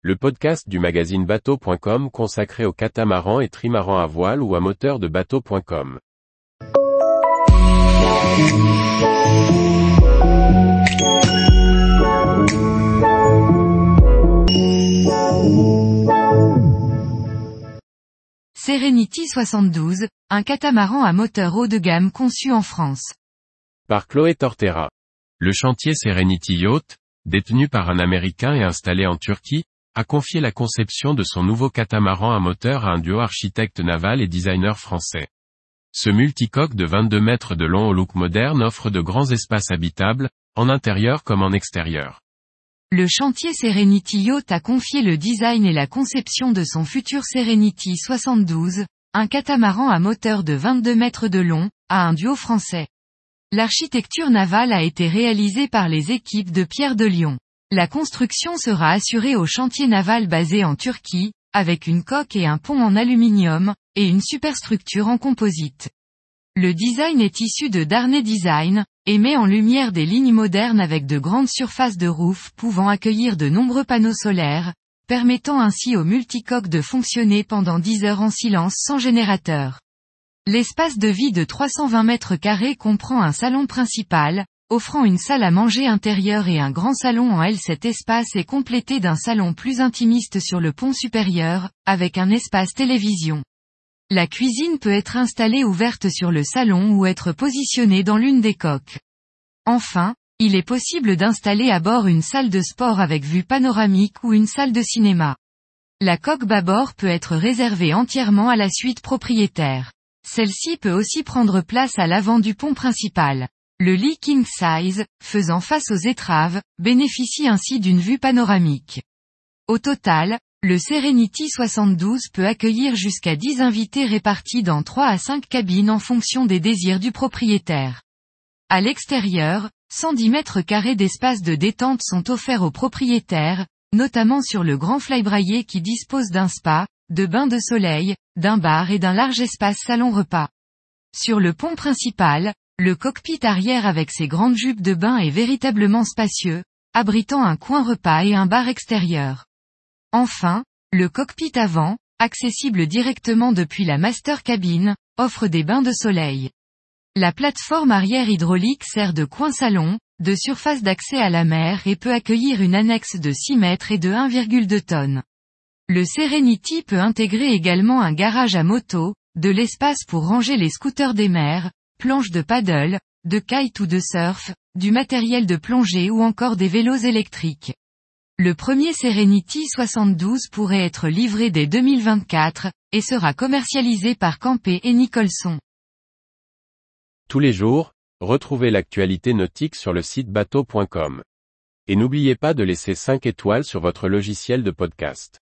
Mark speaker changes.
Speaker 1: le podcast du magazine bateau.com consacré aux catamarans et trimarans à voile ou à moteur de bateau.com.
Speaker 2: Serenity 72, un catamaran à moteur haut de gamme conçu en France.
Speaker 1: Par Chloé Tortera. Le chantier Serenity Yacht, détenu par un Américain et installé en Turquie, a confié la conception de son nouveau catamaran à moteur à un duo architecte naval et designer français. Ce multicoque de 22 mètres de long au look moderne offre de grands espaces habitables, en intérieur comme en extérieur.
Speaker 2: Le chantier Serenity Yacht a confié le design et la conception de son futur Serenity 72, un catamaran à moteur de 22 mètres de long, à un duo français. L'architecture navale a été réalisée par les équipes de Pierre de Lyon. La construction sera assurée au chantier naval basé en Turquie, avec une coque et un pont en aluminium, et une superstructure en composite. Le design est issu de Darnay Design, et met en lumière des lignes modernes avec de grandes surfaces de roof pouvant accueillir de nombreux panneaux solaires, permettant ainsi au multicoque de fonctionner pendant 10 heures en silence sans générateur. L'espace de vie de 320 mètres carrés comprend un salon principal, offrant une salle à manger intérieure et un grand salon en L. Cet espace est complété d'un salon plus intimiste sur le pont supérieur, avec un espace télévision. La cuisine peut être installée ouverte sur le salon ou être positionnée dans l'une des coques. Enfin, il est possible d'installer à bord une salle de sport avec vue panoramique ou une salle de cinéma. La coque bâbord peut être réservée entièrement à la suite propriétaire. Celle-ci peut aussi prendre place à l'avant du pont principal. Le lit king size, faisant face aux étraves, bénéficie ainsi d'une vue panoramique. Au total, le Serenity 72 peut accueillir jusqu'à 10 invités répartis dans 3 à 5 cabines en fonction des désirs du propriétaire. À l'extérieur, 110 mètres carrés d'espace de détente sont offerts aux propriétaires, notamment sur le grand flybraillé qui dispose d'un spa, de bains de soleil, d'un bar et d'un large espace salon-repas. Sur le pont principal, le cockpit arrière avec ses grandes jupes de bain est véritablement spacieux, abritant un coin repas et un bar extérieur. Enfin, le cockpit avant, accessible directement depuis la master cabine, offre des bains de soleil. La plateforme arrière hydraulique sert de coin salon, de surface d'accès à la mer et peut accueillir une annexe de 6 mètres et de 1,2 tonnes. Le Serenity peut intégrer également un garage à moto, de l'espace pour ranger les scooters des mers, planches de paddle, de kite ou de surf, du matériel de plongée ou encore des vélos électriques. Le premier Serenity 72 pourrait être livré dès 2024, et sera commercialisé par Campé et Nicholson.
Speaker 1: Tous les jours, retrouvez l'actualité nautique sur le site bateau.com. Et n'oubliez pas de laisser 5 étoiles sur votre logiciel de podcast.